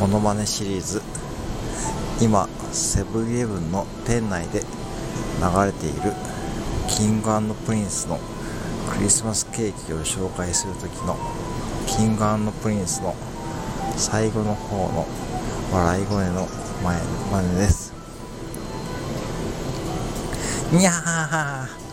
モノマネシリーズ。今セブンイレブンの店内で流れている King & Prince のクリスマスケーキを紹介する時の King & Prince の最後の方の笑い声の物真似です。にゃー。